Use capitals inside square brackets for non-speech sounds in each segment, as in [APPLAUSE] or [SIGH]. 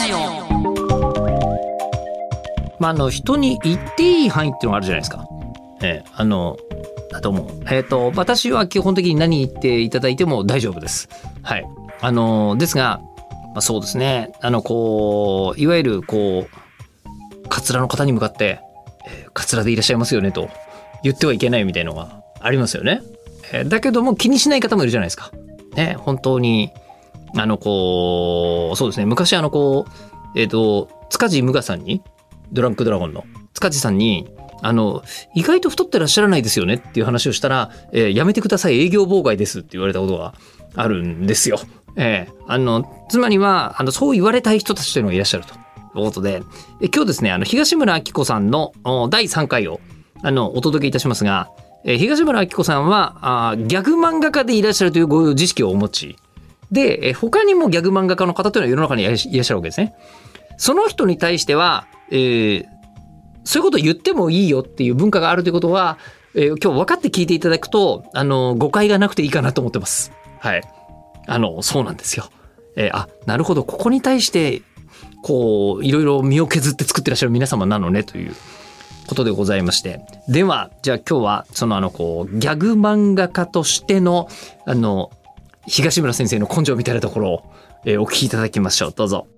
ジオまあ、あの人に言っていい範囲っていうのがあるじゃないですか。ええあのだと思う。えっ、と私は基本的に何言っていただいても大丈夫です。はい。あのですが、まあ、そうですね。あのこういわゆるこうカツラの方に向かって、えーカツラでいらっしゃいますよねと言ってはいけないみたいのがありますよね。えーだけども気にしない方もいるじゃないですか。ね本当にあのこうそうですね。昔あのこうえっ、と塚地無我さんにドランクドラゴンの。塚地さんにあの意外と太ってらっしゃらないですよねっていう話をしたら、えーやめてください営業妨害ですって言われたことがあるんですよ。えーあのつまりはあのそう言われたい人たちというのがいらっしゃると。いうことでえ今日ですねあの東村明子さんの第3回をあのお届けいたしますが、えー東村明子さんはあギャグ漫画家でいらっしゃるというご自識をお持ちで、他にもギャグ漫画家の方というのは世の中にいらっしゃるわけですね。その人に対しては、えーそういうことを言ってもいいよっていう文化があるということは、えー今日分かって聞いていただくと、あの、誤解がなくていいかなと思ってます。はい。あの、そうなんですよ。えーあ、なるほど、ここに対して、こう、いろいろ身を削って作ってらっしゃる皆様なのねということでございまして。では、じゃあ今日は、そのあの、こう、ギャグ漫画家としての、あの、東村先生の根性みたいなところを、えーお聞きいただきましょう。どうぞ。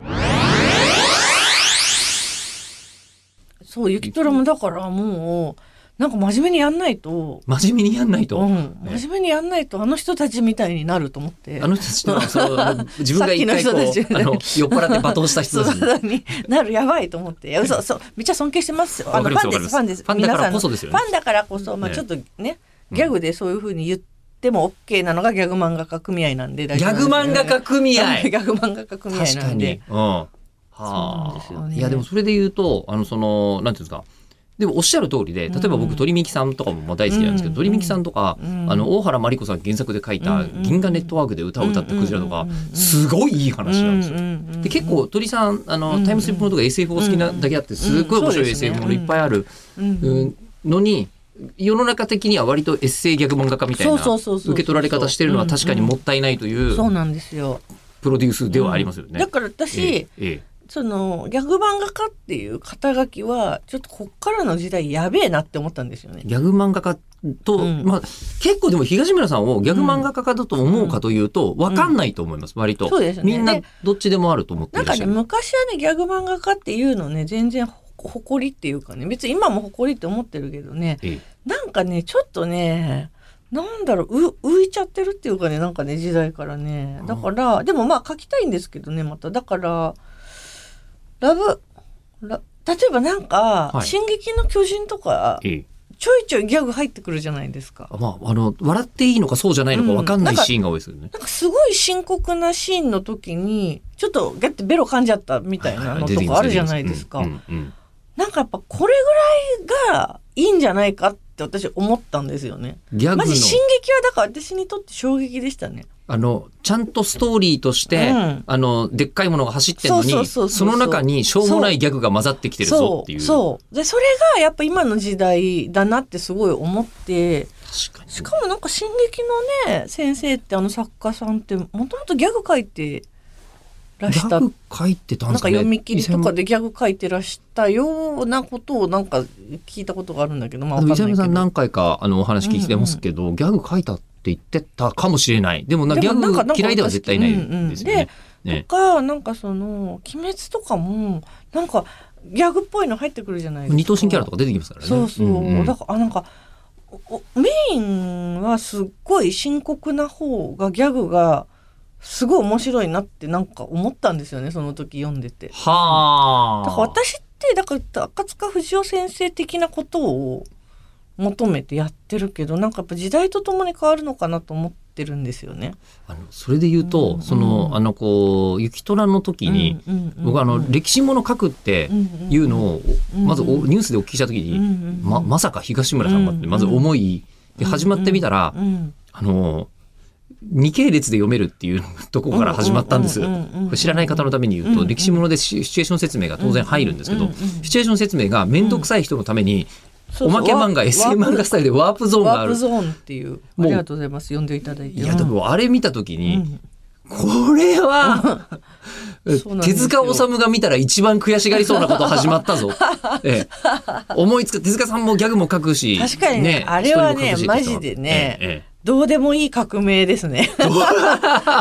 そう、ゆきとらもだからもう、なんか真面目にやんないと、真面目にやんないと？うん、真面目にやんないとあの人たちみたいになると思って。あの人たちのそう自分が一回こう、[LAUGHS] の人たちねあの酔っ払って罵倒した人たちに。になるやばいと思って。いや嘘そうめっちゃ尊敬してますよ。あのファンですファンです。ファンだからこそですよねファンだからこそまあねちょっとねギャグでそういう風に言っても OK なのがギャグ漫画家組合なんで大ギャグ漫画家組合。[LAUGHS] ギャグ漫画家組合確かに。なんでうん。はそうなんですよね。いやでもそれで言うとあのそのなんていうんですか。でもおっしゃる通りで例えば僕鳥美樹さんとかもまあ大好きなんですけど、うん。鳥美樹さんとか、うん。あの大原真理子さん原作で書いた「うん。銀河ネットワーク」で歌を歌ったクジラとか、うん。うん。うん。うんすごいいい話なんですよ。うん。うん。うん。で結構鳥さんあの、うんタイムスリップものとか SF を好きなだけあってすっごい面白い SF ものいっぱいある、うん。うん。のに世の中的には割とエッセイギャグ漫画家みたいな受け取られ方してるのは確かにもったいないというそうなんですよ。プロデュースではありますよね。だから私、えええそのギャグ漫画家っていう肩書きはちょっとこっからの時代やべえなって思ったんですよねえ。ギャグ漫画家と、うんまあ結構でも東村さんをギャグ漫画家だと思うかというと分かんないと思います、割と。そうですよねみんなでどっちでもあると思ってないんかね。昔はねギャグ漫画家っていうのね全然ほ誇りっていうかね別に今も誇りって思ってるけどねえなんかねちょっとねなんだろうう浮いちゃってるっていうかねなんかね時代からね。だからでもまあ書きたいんですけどねまた。だからラブラ例えばなんか「はい。進撃の巨人」とかええ。えちょいちょいギャグ入ってくるじゃないですか。まあ、あの笑っていいのかそうじゃないのか分かんないシーンが多いですよね。なんかすごい深刻なシーンの時にちょっとギャってベロ噛んじゃったみたいなのとかあるじゃないですか。なんかやっぱこれぐらいがいいんじゃないかって私思ったんですよね。ギャグのマジ進撃はだから私にとって衝撃でしたね。あのちゃんとストーリーとして、うんあのでっかいものが走ってるのにその中にしょうもないギャグが混ざってきてるぞっていう。そうでそれがやっぱ今の時代だなってすごい思って確かにしかもなんか「進撃」のね先生ってあの作家さんってもともとギャグ書いてらした。ギャグ書いてたんなんかですかね。読み切りとかでギャグ書いてらしたようなことをなんか聞いたことがあるんだけどまあ伊沢さん何回かあのお話聞いてますけど、ギャグ書いたって言ってたかもしれない。でもなギャグ嫌いでは絶対ないですよね。ね。とかなんかその「鬼滅」とかもなんかギャグっぽいの入ってくるじゃないですか。二等身キャラとか出てきますからね。そうそう、んん。だからあなんかメインはすっごい深刻な方がギャグがすごい面白いなってなんか思ったんですよねその時読んでて。はあ。だから私ってだから赤塚不二夫先生的なことを求めてやってるけどなんかやっぱ時代とともに変わるのかなと思ってるんですよね。あのそれで言うと、うんそのあのこう雪虎の時に、うんうんうん僕あの歴史もの書くっていうのを、うん。まずおニュースでお聞きした時に、うんうんままさか東村さんがってまず思い、で始まってみたら、うんうん。あの二系列で読めるっていうところから始まったんです。知らない方のために言うと、歴史ものでシシチュエーション説明が当然入るんですけど、シチュエーション説明が面倒くさい人のために、おまけ漫画ワ SF ワープ漫画スタイルでワープゾーンがある。ワープゾーンっていう。ありがとうございます。読んでいただいて。いやでもあれ見た時に、うん。これは [LAUGHS] 手塚治虫が見たら一番悔しがりそうなこと始まったぞ。[LAUGHS] ええ、思いつく手塚さんもギャグも書くし、確かにねあれはねマジでねええどうでもいい革命ですね。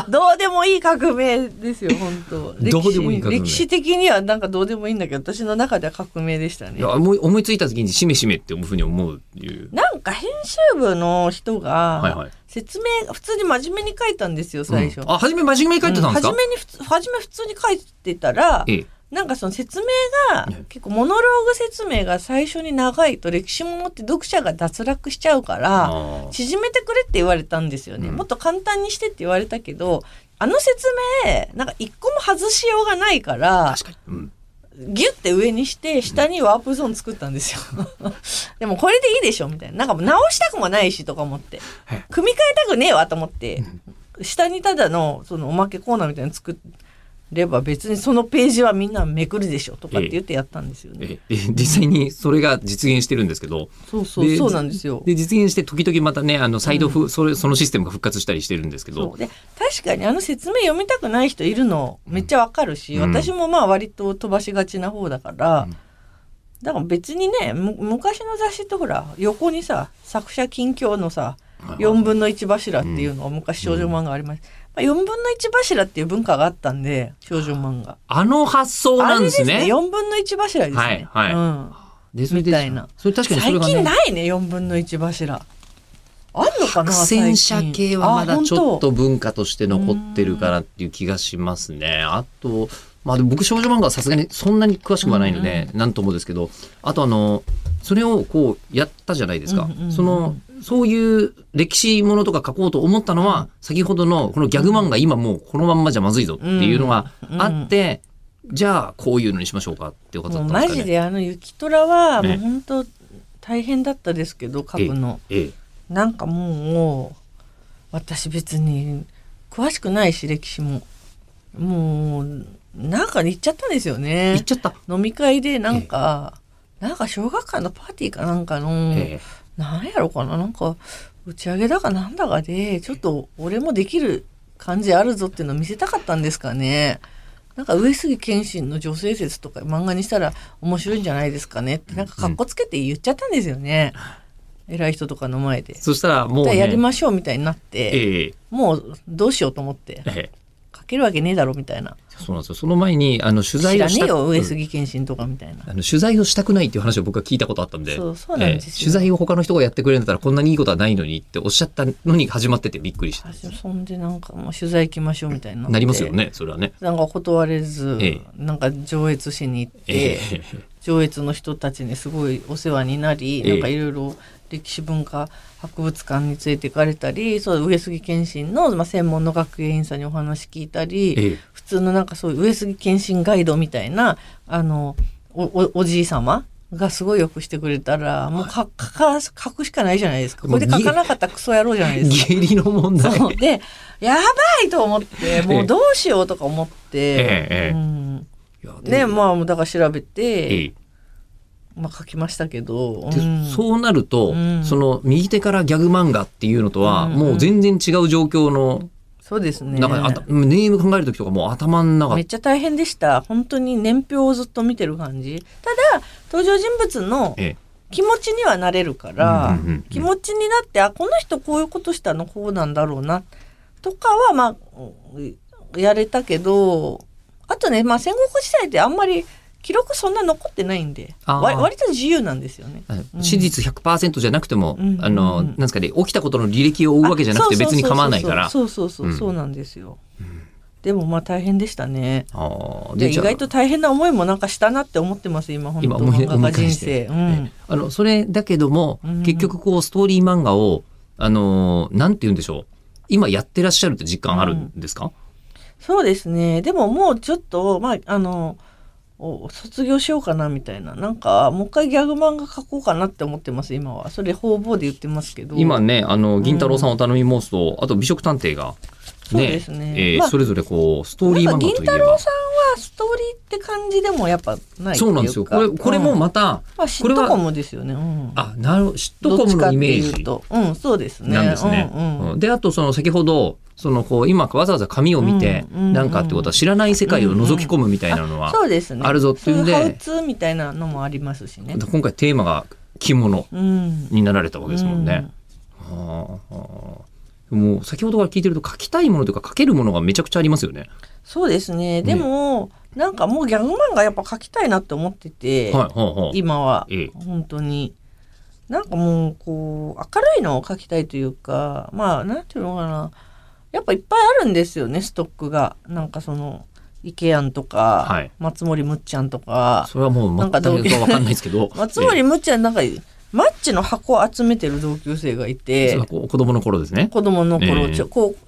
どう？[LAUGHS] でもいい革命ですよ、本当。どうでもいい歴史的にはなんかどうでもいいんだけど、私の中では革命でしたねええい。や思い思いついた時にしめしめっていうふうに思うっていう。なんか編集部の人はいはがい説明、普通に真面目に書いたんですよ、最初。うんあ初め真面目に書いてたんですか、うん初めに普通、初め普通に書いてたら、ええなんかその説明がね。結構モノローグ説明が最初に長いと歴史ものって読者が脱落しちゃうから縮めてくれって言われたんですよね、うん。もっと簡単にしてって言われたけどあの説明なんか一個も外しようがないから確かに。うん。ギュッて上にして下にワープゾーン作ったんですよ。[LAUGHS] でもこれでいいでしょみたいな。なんかもう直したくもないしとか思って。はい。組み替えたくねえわと思って下にただのそのおまけコーナーみたいなの作れば別にそのページはみんなめくるでしょとかって言ってやったんですよね。ええ。で実際にそれが実現してるんですけど、そうそうそうなんですよ。で実現して時々またねあのサイドフ、それそのシステムが復活したりしてるんですけど。で確かにあの説明読みたくない人いるのめっちゃわかるし、うん。私もまあ割と飛ばしがちな方だから、うん。だから別にねむ昔の雑誌ってほら横にさ作者近況のさ4分の1柱っていうのが昔少女漫画ありました、まあ、4分の1柱っていう文化があったんで少女漫画。あの発想なんですね。4分の1柱ですね。はいはい。うん。でそれでみたいな。それ確かにそれ最がね。近ないね4分の1柱。あんのかな戦車系はまだちょっとあ文化として残ってるかなっていう気がしますね。あと、まあでも僕少女漫画はさすがにそんなに詳しくはないので、なんともですけど、あとあの、それをこうやったじゃないですか。うんうんうん。その、そういう歴史ものとか書こうと思ったのは、先ほどのこのギャグ漫画今もうこのまんまじゃまずいぞっていうのがあって、じゃあこういうのにしましょうかっていうことだったんですかね。ジであの雪虎はもね。う本当大変だったですけど書くの。ええ。なんかもう私別に詳しくないし歴史も。もうなんか言っちゃったんですよ言ねっちゃった。飲み会でなんかなんか小学館のパーティーかなんかの、ええなんやろかな。なんか打ち上げだかなんだかでちょっと俺もできる感じあるぞっていうのを見せたかったんですかね。なんか上杉謙信の女性説とか漫画にしたら面白いんじゃないですかねってなんかかっこつけて言っちゃったんですよね、偉い人とかの前で。そしたらもう、ね、やりましょうみたいになって、ええ。もうどうしようと思って。ええ。書けるわけねえだろみたいなそうなんですよ。その前に、あの、取知材をしたらねえよ上うん杉謙信とかみたいな。あの取材をしたくないっていう話を僕は聞いたことあったんで、そうそうなんですよええ取材を他の人がやってくれるんだったらこんなにいいことはないのにっておっしゃったのに始まっててびっくりした。私そんでなんかもう取材行きましょうみたいにななりますよね、それはね。なんか断れず、ええなんか上越しに行って、ええ上越の人たちにすごいお世話になり、ええなんかいろいろ歴史文化博物館に連れて行かれたりそう上杉謙信の、まあ、専門の学芸員さんにお話聞いたり、ええ。普通のなんかそういう上杉謙信ガイドみたいなあのおおおじい様がすごいよくしてくれたらもうか書くしかないじゃないですか。これで書かなかったらクソ野郎じゃないですか。義理の問題。でやばいと思ってもうどうしようとか思って、ええうん、ねまあだから調べて、ええまあ、書きましたけど、でうん。そうなると、うん。その右手からギャグ漫画っていうのとは、うんもう全然違う状況の、そうですね。なんかネーム考える時とかもう頭の中めっちゃ大変でした。本当に年表をずっと見てる感じ。ただ登場人物のえ気持ちにはなれるから、うんうんうんうん。気持ちになってあこの人こういうことしたのこうなんだろうなとかはまあうんやれたけどあとね、まあ、戦国時代ってあんまり記録そんな残ってないんで割と自由なんですよね。えうん。史実100%じゃなくても、うんあの、うん。なんですかね、起きたことの履歴を追うわけじゃなくて別に構わないから。そうそうそうそう。なんですよ。でもまあ大変でしたね。で意外と大変な思いもなんかしたなって思ってます今本当漫画家人生。うん。あのそれだけども、うん。結局こうストーリー漫画をあのーなんて言うんでしょう。今やってらっしゃるって実感あるんですか、そうですね。でももうちょっと、まあ、あの、お卒業しようかなみたいな。なんか、もう一回ギャグ漫画描こうかなって思ってます、今は。それ方々で言ってますけど。今ねあの銀太郎さんお頼み申すと、あと美食探偵がそうですねえーまあそれぞれこうストーリー漫画といえば太郎さんはストーリーって感じでもやっぱないそうなんですよ。これこれもうんまた、まあシットコムですよね、うん、あなるシットコムのイメージ。うと。うんそうですね。なんですね。うんうん。うん。であとその先ほどそのこう今わざわざ紙を見てうんうんなんかってことは知らない世界を覗き込むみたいなのはそうですね。あるぞっていうんで。そういうハウツーみたいなのもありますしね。今回テーマが着物うん。になられたわけですもんね。はあはあもう先ほどから聞いてると書きたいものというか書けるものがめちゃくちゃありますよね。そうですね。でも、なんかもうギャグ漫画やっぱ描きたいなって思ってて、はいはいはい。今は。ええ。本当に。なんかもうこう明るいのを描きたいというかまあなんていうのかな。やっぱいっぱいあるんですよねストックが。なんかそのイケアンとか、はい。松森むっちゃんとか。それはもう全くわかんないですけど。[LAUGHS] 松森むっちゃんなんかマッチの箱を集めてる同級生がいええて子供の頃ですね。子供の頃、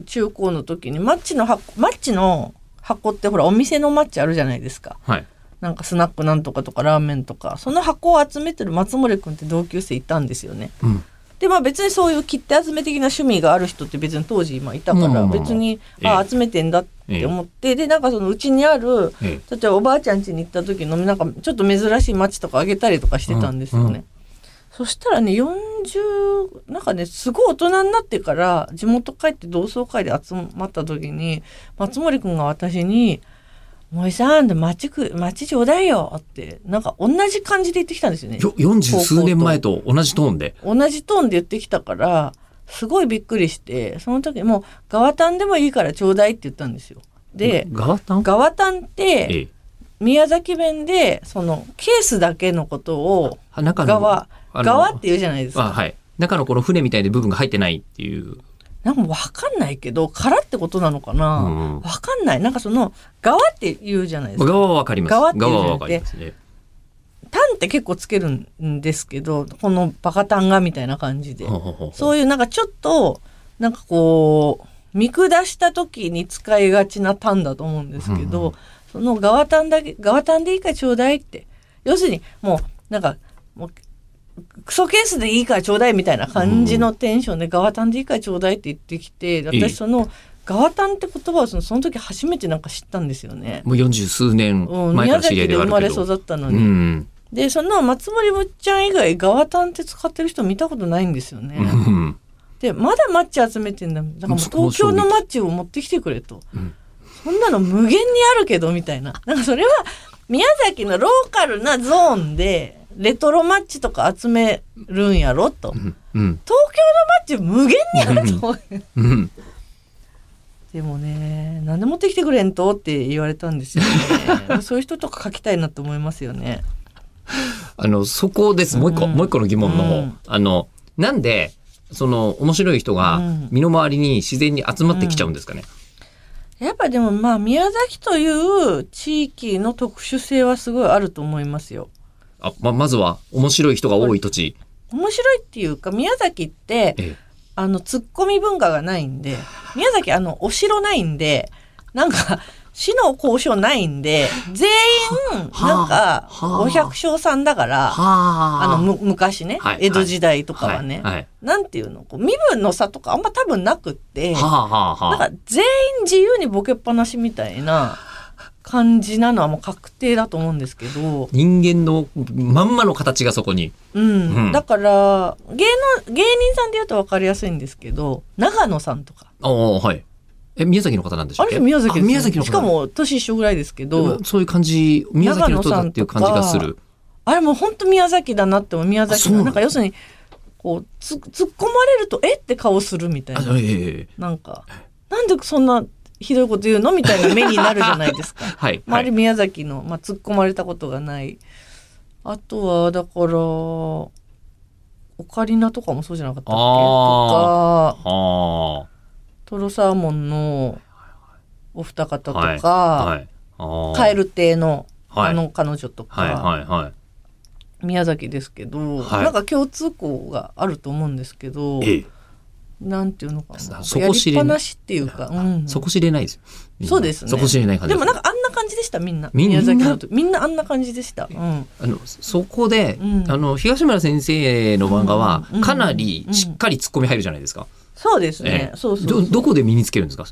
中高の時にマッチの箱マッチの箱ってほらお店のマッチあるじゃないですか。はい。なんかスナックなんとかとかラーメンとかその箱を集めてる松森君って同級生いたんですよね。うん。でまあ別にそういう切手集め的な趣味がある人って別に当時今いたから別にええあ集めてんだって思ってでなんかそのうちにあるええ例えばおばあちゃん家に行った時のなんかちょっと珍しいマッチとかあげたりとかしてたんですよね。うんうんそしたらね40なんかねすごい大人になってから地元帰って同窓会で集まった時に松森君が私に「森さんで町く町ちょうだいよ」ってなんか同じ感じで言ってきたんですよね。よ四十数年前と同じトーンで。同じトーンで言ってきたからすごいびっくりしてその時もう「ガワタンでもいいからちょうだい」って言ったんですよ。でガワタン？ガワタンってええ。宮崎弁でそのケースだけのことを側側って言うじゃないですか。あはい。中のこの船みたいな部分が入ってないっていう。なんかわかんないけど空ってことなのかな、わうんうんかんないなんかその側って言うじゃないですか。側はわかります。側っていう側はわかりますね。タンって結構つけるんですけどこのバカタンがみたいな感じで。ほうほうほうそういうなんかちょっとなんかこう見下した時に使いがちなタンだと思うんですけど、うんうんそのガワタンだけガワタンでいいからちょうだいって要するにもうなんかもうクソケースでいいからちょうだいみたいな感じのテンションで、ガワタンでいいからちょうだいって言ってきてええ私そのガワタンって言葉をそのその時初めてなんか知ったんですよね。もう四十数年うん、前から知り合いではあ生まれ。育ったのに、うん。でその松森むっちゃん以外ガワタンって使ってる人見たことないんですよね。うんでまだマッチ集めてんだだから東京のマッチを持ってきてくれと、うんそんなの無限にあるけどみたいななんかそれは宮崎のローカルなゾーンでレトロマッチとか集めるんやろと。東うんうん。京のマッチ無限にあると思う、うん。でもねなんで持ってきてくれんとって言われたんですよね。そういう人とか書きたいなと思いますよね。あのそこです。もう一個、うんもう一個の疑問の方。うん。あのなんでその面白い人がうん。身の回りに自然に集まってきちゃうんですかね？やっぱでもまあ宮崎という地域の特殊性はすごいあると思いますよあままずは面白い人が多い土地。面白いっていうか宮崎ってええ。あのツッコミ文化がないんで宮崎あのお城ないんでなんか市の交渉ないんで全員はなんかはあ。お百姓さんだからはあ。のむ昔ね、はい江戸時代とかはね、はなんていうのこう身分の差とかあんま多分なくって、なんか全員自由にボケっぱなしみたいな感じなのはもう確定だと思うんですけど、人間のまんまの形がそこに。うん。うん。だから芸能芸人さんで言うと分かりやすいんですけど長野さんとか。ああはい。え宮崎の方なんでしたあれ？宮崎です、あ宮崎の方。しかも年一緒ぐらいですけど。そういう感じ宮崎の人だっていう感じがする。あれもう本当宮崎だなっても宮崎のなんか要するにこうつ突っ込まれるとえ？って顔するみたいあなええ。なんか。なんでそんなひどいこと言うのみたいな目になるじゃないですか。はいまあ、あれはい。宮崎の、まあ、突っ込まれたことがないあとはだからオカリナとかもそうじゃなかったっけ？とあかあトロサーモンのお二方とか、はいはい。カエル亭のはいあの彼女とか、はいはいはい。宮崎ですけど、はいなんか共通項があると思うんですけど、ええ。なんていうのかな。そこ知れない。っていうか、うん。そこ知れないですよ。そうですね。そこ知れない感じでもなんかあんな感じでしたみんな。みんな。みんなあんな感じでした、うん、あのそこで、うん。あの東村先生の漫画はうんかなりしっかりツッコミ入るじゃないですか。そうですね、ええ。そうそうどどこで身につけるんですか。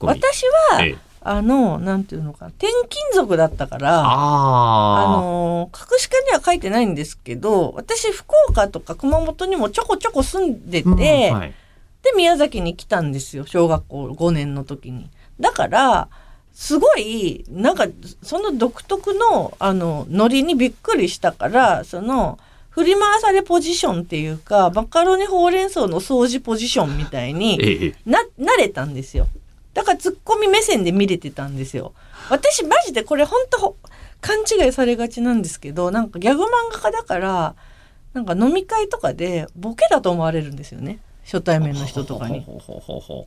私は、ええ。あのなんていうのか転勤族だったからああの隠し家には書いてないんですけど私福岡とか熊本にもちょこちょこ住んでて、あ、うんはい、で宮崎に来たんですよ小学校5年の時に。だからすごいなんかその独特のあのノリにびっくりしたからその振り回されポジションっていうかマカロニほうれん草の掃除ポジションみたいにええ。な慣れたんですよ。だからツッコミ目線で見れてたんですよ。私マジでこれ本当勘違いされがちなんですけどなんかギャグ漫画家だからなんか飲み会とかでボケだと思われるんですよね初対面の人とかに。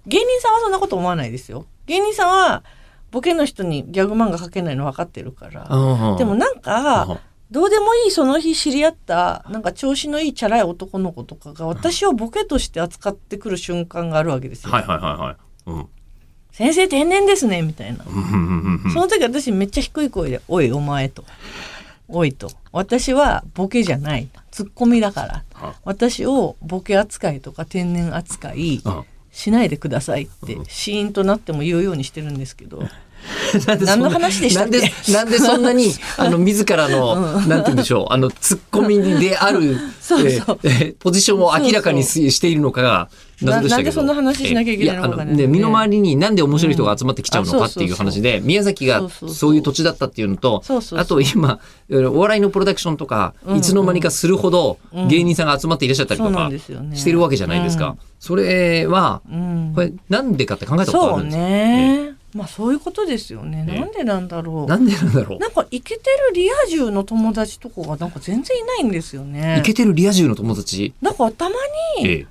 芸人さんはそんなこと思わないですよ。芸人さんはボケの人にギャグ漫画描けないの分かってるから。でもなんうんかどうでもいいその日知り合ったなんか調子のいいチャラい男の子とかが私をボケとして扱ってくる瞬間があるわけですよ。はいはいはいはい。うん。先生天然ですねみたいな。その時私めっちゃ低い声で「おいお前」と「おい」と「私はボケじゃない。ツッコミだから。あ。私をボケ扱いとか天然扱いうんしないでください」ってシーンとなっても言うようにしてるんですけど。[LAUGHS] なんでそんな何の話でしたっけ？なんでなんでそんなに [LAUGHS] あの自らの、なんて言うんでしょう。あのツッコミである [LAUGHS] ポジションを明らかにししているのかがななんでそんな話しなきゃいけないのかわかんないえーやあのね身の回りになんで面白い人が集まってきちゃうのかっていう話で、宮崎がそういう土地だったっていうのとあと今お笑いのプロダクションとか、うん。いつの間にかするほどうん。芸人さんが集まっていらっしゃったりとかしてるわけじゃないですか。うん。それはうん。これなんでかって考えたことあるんですか、ね、まあそういうことですよね、ええ。なんでなんだろう。なんでなんだろう。なんかイケてるリア充の友達とかがなんか全然いないんですよね。イケてるリア充の友達、だからたまにええ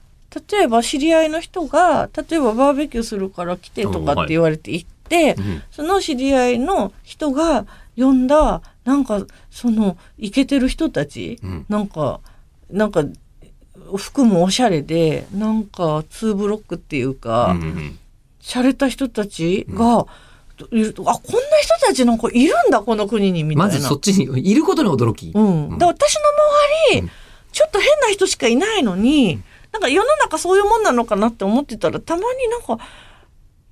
例えば知り合いの人が例えばバーベキューするから来てとかって言われて行って、うん。その知り合いの人が呼んだなんかそのイケてる人たち、うん。なんかなんか服もおしゃれでなんかツーブロックっていうか、うんうん洒落た人たちが、いるとあこんな人たちなんかいるんだこの国にみたいな。まずそっちにいることに驚き。うん、うん。で私の周り、うん。ちょっと変な人しかいないのに、なんか世の中そういうもんなのかなって思ってたらたまになんか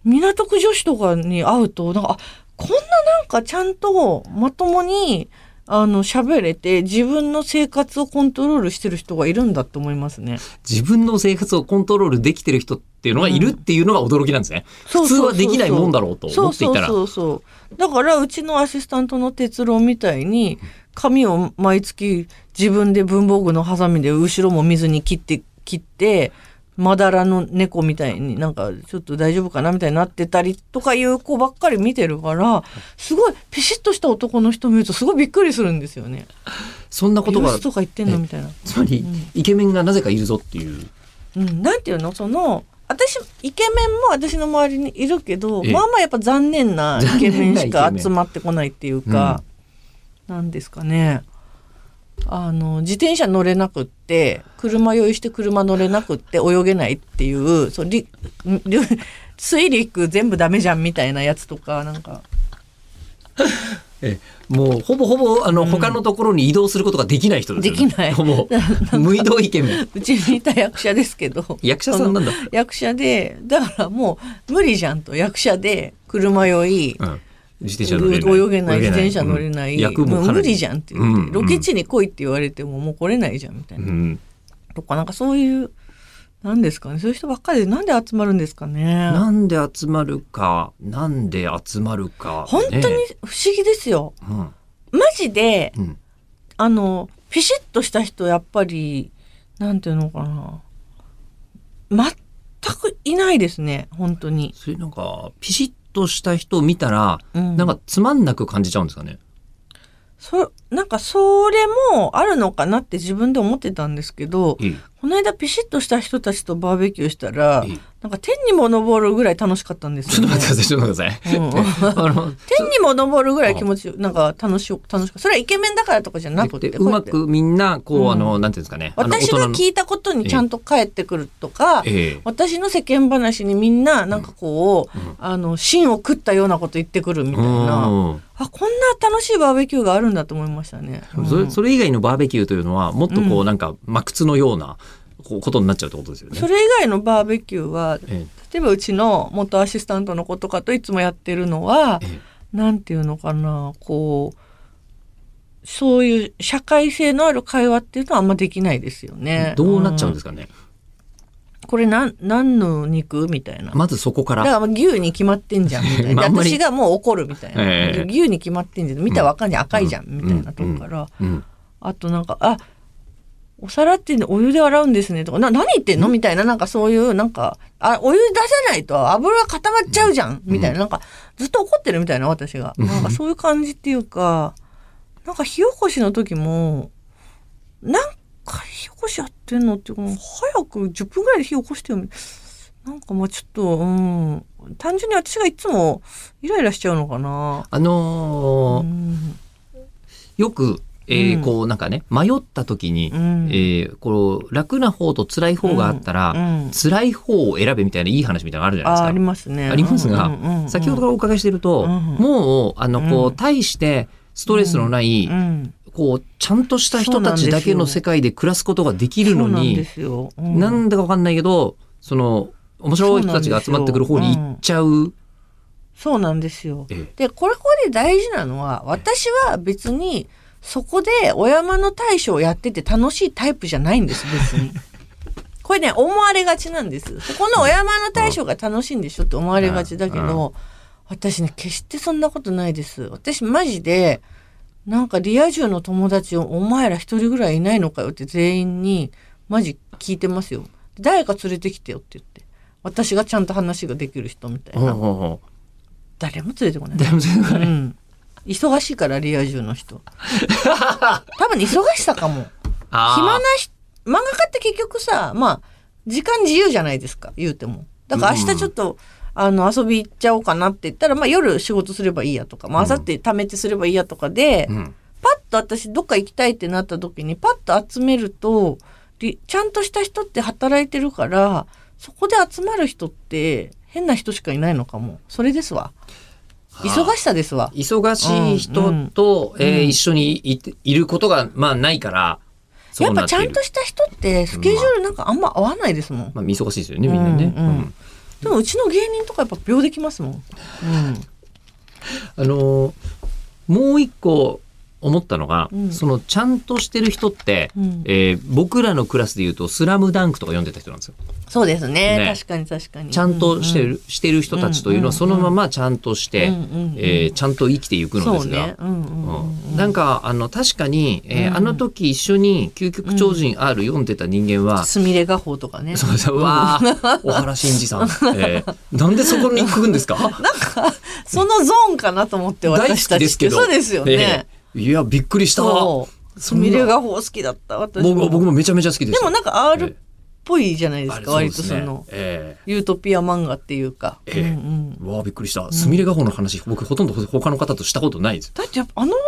港区女子とかに会うとなんかあこんななんかちゃんとまともにあの喋れて自分の生活をコントロールしてる人がいるんだって思いますね。自分の生活をコントロールできてる人っていうのがいるっていうのが驚きなんですね。そう普通はできないもんだろうと思っていたら。そうそうそうそうだからうちのアシスタントの哲郎みたいに髪を毎月自分で文房具のハサミで後ろも見ずに切って切ってまだらの猫みたいになんかちょっと大丈夫かなみたいになってたりとかいう子ばっかり見てるからすごいピシッとした男の人見るとすごいびっくりするんですよね。そんなことがとか言ってんの？みたいな。つまり、イケメンがなぜかいるぞっていう。うん、なんていうの？その私イケメンも私の周りにいるけどええ。まあまあやっぱ残念なイケメンしか集まってこないっていうか、なんですかねあの自転車乗れなくって車酔いして車乗れなくって泳げないっていうそうりり水陸全部ダメじゃんみたいなやつとかなんか [LAUGHS] えもうほぼほぼあの、他のところに移動することができない人ですよね。できないもう [LAUGHS] 無移動イケメン。うちにいた役者ですけど役者さんなんだ。役者でだからもう無理じゃんと役者で車酔いうん。自転車乗れない。泳げない自転車乗れない、うん。役も無理じゃんって言って、うん。ロケ地に来いって言われてももう来れないじゃんみたいうな、ん。とかなんかそういうなんですかね。そういう人ばっかりでなんで集まるんですかね。なんで集まるか、なんで集まるか、本当にね不思議ですよ。うん。マジでうん。あのピシッとした人やっぱりなんていうのかな。全くいないですね。本当に、それなんか、ピシッとした人を見たら、うん、なんかつまんなく感じちゃうんですかね？そなんかそれもあるのかなって自分で思ってたんですけどええこの間ピシッとした人たちとバーベキューしたらええなんか天にも昇るぐらい楽しかったんですよ、ね。ちょっと待ってください、ちょっと待ってください。うん天にも昇るぐらい気持ちよなんか楽し楽しかった。それはイケメンだからとかじゃなくて、でうまくみんな、こう、うんあの、なんていうんですかね。私が聞いたことにちゃんと返ってくるとか、ええ私の世間話にみんななんかこう、うんあの芯を食ったようなこと言ってくるみたいな、うんあこんな楽しいバーベキューがあるんだと思いましたね。それそれ以外のバーベキューというのはもっとこうなんか真靴のようなこことになっちゃうってことですよね。それ以外のバーベキューはえ例えばうちの元アシスタントの子とかといつもやってるのはええなんていうのかなこうそういう社会性のある会話っていうのはあんまできないですよえね。どうなっちゃうんですすかね。これなん何の肉みたいな。まずそこかだら。からまあ牛に決まってんじゃんみたいな。[LAUGHS] 私がもう怒るみたいな。ええ牛に決まってんじゃん。見たらわかんない赤いじゃん、うんみたいなとこから。うん。あとなんか、あ、お皿ってお湯で洗うんですねとか、な、何言ってんの？みたいな、なんかそういう、なんか、あ、お湯出さないと油が固まっちゃうじゃん、みたいな、なんか、ずっと怒ってるみたいな、私が。うんなんかそういう感じっていうか、なんか火起こしの時も、なんか火起こしやってんのっていうか、早く10分ぐらいで火起こしてよ。なんかまあちょっと、うん、単純に私がいつもイライラしちゃうのかな。あのーうんよく、えーうん。こうなんかね迷った時に、うん。えーこう楽な方と辛い方があったら、うん。辛い方を選べみたいないい話みたいなのあるじゃないですか。あありますね。ありますが、うんうんうん先ほどからお伺いしてると、うん。もうあのこう、うん対してストレスのない、うん。こうちゃんとした人たちだけの世界で暮らすことができるのそうなん。うなんだかわかんないけどその面白い人たちが集まってくる方に行っちゃう。そうなんですよ。ええ。で、これこれで大事なのは、私は別にそこでお山の大将をやってて楽しいタイプじゃないんです、別に。[LAUGHS] これね、思われがちなんです。そこのお山の大将が楽しいんでしょって思われがちだけど、私ね、決してそんなことないです。私マジで、なんかリア充の友達をお前ら一人ぐらいいないのかよって全員にマジ聞いてますよ。誰か連れてきてよって言って。私がちゃんと話ができる人みたいな。誰も連れてこない。うでもそれがねうん。忙しいからリア充の人。[LAUGHS] 多分ね忙しさかも。暇なし、漫画家って結局さ、まあ、時間自由じゃないですか、言うても。だから明日ちょっと、あの、遊び行っちゃおうかなって言ったら、まあ夜仕事すればいいやとか、まあ明後日貯めてすればいいやとかで、うんパッと私どっか行きたいってなった時に、パッと集めると、りちゃんとした人って働いてるから、そこで集まる人って変な人しかいないのかも。それですわ。忙しさですわ。忙しい人と、うんうんえー一緒にいていることがまあないからそやっぱちゃんとした人ってスケジュールなんかあんま合わないですもん。まあ忙しいですよねみんなね。うんうんうんでもうちの芸人とかやっぱ秒できますもん。うん。あのーもう一個思ったのが、うん。そのちゃんとしてる人って、うん。えー僕らのクラスで言うと「スラムダンクとか読んでた人なんですよ。そうですね。ね。確かに確かに。ちゃんとしてる,、してる人たちというのはそのままちゃんとして、うんうんうんえーちゃんと生きていくのですが。ね。うんうんうんうん。なんかあの確かに、えーうん。あの時一緒に「究極超人 R」読んでた人間は、すみれ画法とかね。そうそう [LAUGHS] うわー小原慎二さん、[LAUGHS] えーなんでそこに行くんですか？そのゾーンかなと思って私たちけど。そうですよね。えーいやびっくりした。そう。すみれ画法好きだった私僕も。僕もめちゃめちゃ好きです。でもなんか R っぽいじゃないですか、割とその。えユートピア漫画っていうか。ええ。うんうんえうわーびっくりした。すみれ画法の話僕ほとんど他の方としたことないです。だってやっぱあの漫画の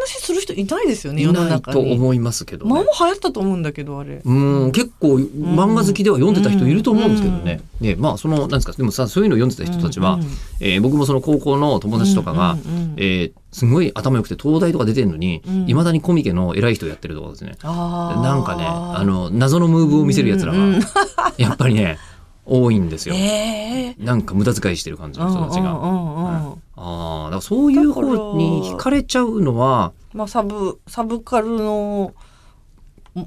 話する人いないですよね、い世の中に。と思いますけどね。まあまあ流行ったと思うんだけど、あれ。うん結構漫画好きでは読んでた人いると思うんですけどね。ねまあそのなんですかでもさそういうの読んでた人たちは、うんうんえー僕もその高校の友達とかが、うんうんうんえーすごい頭良くて東大とか出てるのにうん。いま、未だにコミケの偉い人やってるとかですね。なんかねあの謎のムーブを見せる奴らが、うんうん。やっぱりね多いんですよ。ええ。なんか無駄遣いしてる感じの人たちが。うんうんうんうん。ああだからそういう方に惹かれちゃうのはまあサブサブカルの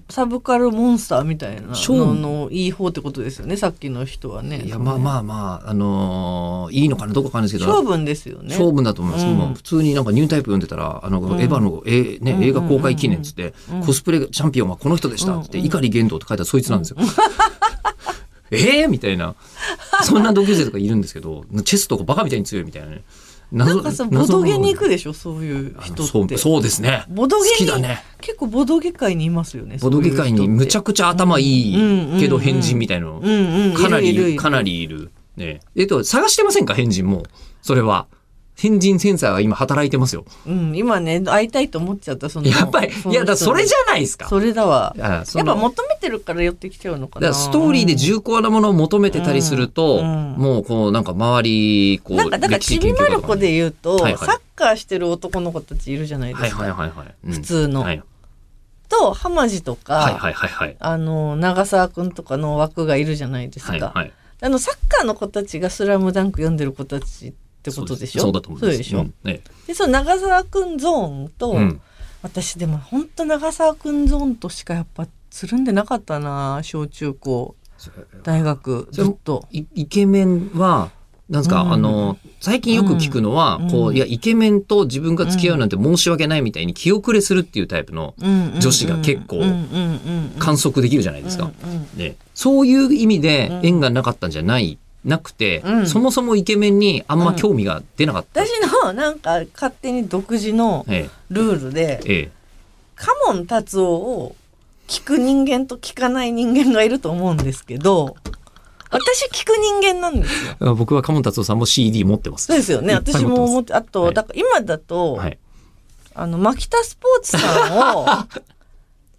サブカルモンスターみたいなののいい方ってことですよね。さっきの人はね。いやまあまあまああのーいいのかなどうかんですけど勝負ですよね。勝負だと思います、うん。もう普通になんかニュータイプ読んでたらあの、うん。エヴァの、えねうん。映画公開記念っつって、うん。コスプレチャンピオンはこの人でしたっつって、うん。碇玄道って書いたらそいつなんですよ。えー？みたいな。そんな同級生とかいるんですけどチェスとかバカみたいに強いみたいなね。謎なんかさボドゲに行くでしょ？そういう人って。そうそうですね。ボドゲに好きだね。結構ボドゲ界にいますよねボドゲ界にむちゃくくちゃ頭いうんいけど変人みたいなの。かなりいる。かなりいる。ね。えっと探してませんか？変人も。それは変人センサーが今働いてますよ。うん今ね会いたいと思っちゃったその。やっぱりいやだそれじゃゃないですか。それだわ。やっぱ求めてるから寄ってきちゃうのかな。だストーリーで重厚なものを求めてたりすると、うんもうこうなんか周りこうなんかだからちびまる子で言うと、はいはい。サッカーしてる男の子たちいるじゃないですか、はいはいはいはい、うん。普通の。はい。と浜地とか、はいはいはいはい。あの長澤くんとかの枠がいるじゃないですか。はいはい。あのサッカーの子たちが「スラムダンク読んでる子たちってことでしょ？そうだと思います。そうでしょ、ん。ねでその長澤くんゾーン。と、うん。私でも本当長澤くんゾーンとしかやっぱつるんでなかったな小中高。大学ずっと。いイケメンはなんですか、うん。あの最近よく聞くのは、うん。こういやイケメンと自分が付き合うなんて申し訳ないみたいに気遅れするっていうタイプの女子が結構観測できるじゃないですか。でそういう意味でうん縁がなかったんじゃないなくて、うんそもそもイケメンにあんま興味が出なかった。私のなんか勝手に独自のえルールでええカモン達夫を聞く人間と聞かない人間がいると思うんですけど私聞く人間なんですよ。[LAUGHS] 僕は鴨達夫さんも CD 持ってます。そうですよね私も思持ってあと、はいだから今だと、はい。あの牧田スポーツさんを [LAUGHS]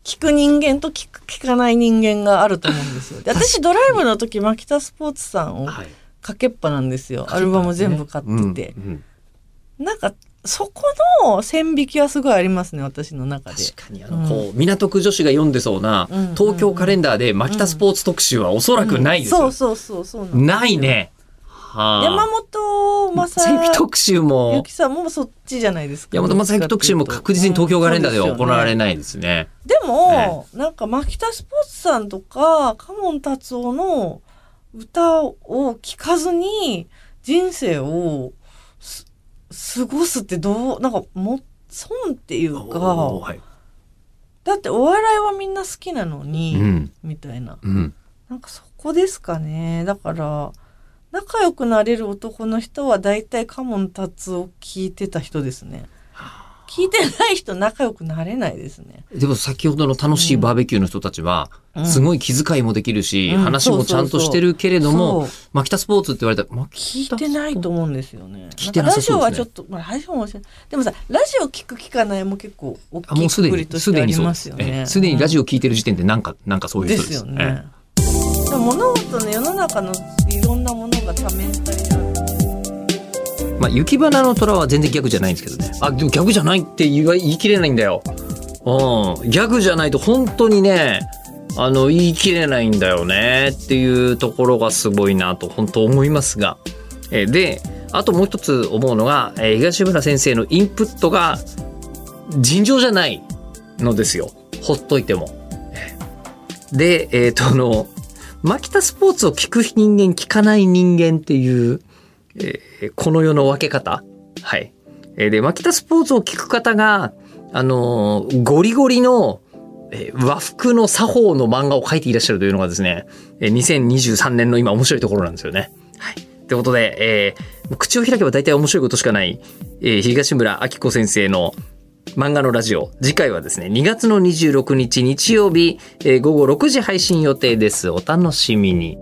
聞く人間と聞く聞かない人間があると思うんですよ。で私ドライブの時牧田スポーツさんをはい。かけっぱなんですよ。アルバム全部買ってて。うんうんなんかそこの線引きはすごいありますね私の中で。確かにあの、こう港区女子が読んでそうな、うん東京カレンダーで牧田スポーツ特集はおそらくないですよ。そうそうそうそうなんですよない。ね。はあ。山本正正義特集も幸さんも。そっちじゃないですか。山本正幸特集も確実に東京カレンダーでは行われい。ないですね。でも、なんか牧田スポーツさんとかカモン達夫の歌を聴かずに人生をす過ごすってどうなんかも損っていうかはい。だってお笑いはみんな好きなのに、うん。みたいな。うん。なんかそこですかね。だから仲良くなれる男の人は大体カモン達夫聞いてた人ですね聞いてない人仲良くなれないですねでも先ほどの楽しいバーベキューの人たちは、うんすごい気遣いもできるし、うん話もちゃんとしてるけれども、そう牧田スポーツって言われたら、聞いてないと思うんですよね。聞いてなさそうですねラジオはちょっと、まあ、ラジオもしでもさ、ラジオ聞く聞かないも結構大きいくくりとしてあすでにそうりまですよね。えすでにラジオオ聞いてる時点でなんか、なんかそういうで人ですす。よね。でも物事の世の中のいろんなものまあ、雪花の虎は全然ギャグじゃないんですけどね。あ、でもギャグじゃないって言い言い切れないんだよ。うん。ギャグじゃないと本当にね、あの、言い切れないんだよねっていうところがすごいなと本当思いますが。えで、あともう一つ思うのが、えー東村先生のインプットが尋常じゃないのですよ。ほっといても。で、えっ、と、あの、牧田スポーツを聞く人間、聞かない人間っていう、えーこの世の分け方。はい。えーで、牧田スポーツを聞く方が、あのーゴリゴリの、えー和服の作法の漫画を描いていらっしゃるというのがですね、えー2023年の今面白いところなんですよね。はい。ということで、えー口を開けば大体面白いことしかない、えー東村明子先生の漫画のラジオ。次回はですね、2月の26日日曜日、えー午後6時配信予定です。お楽しみに。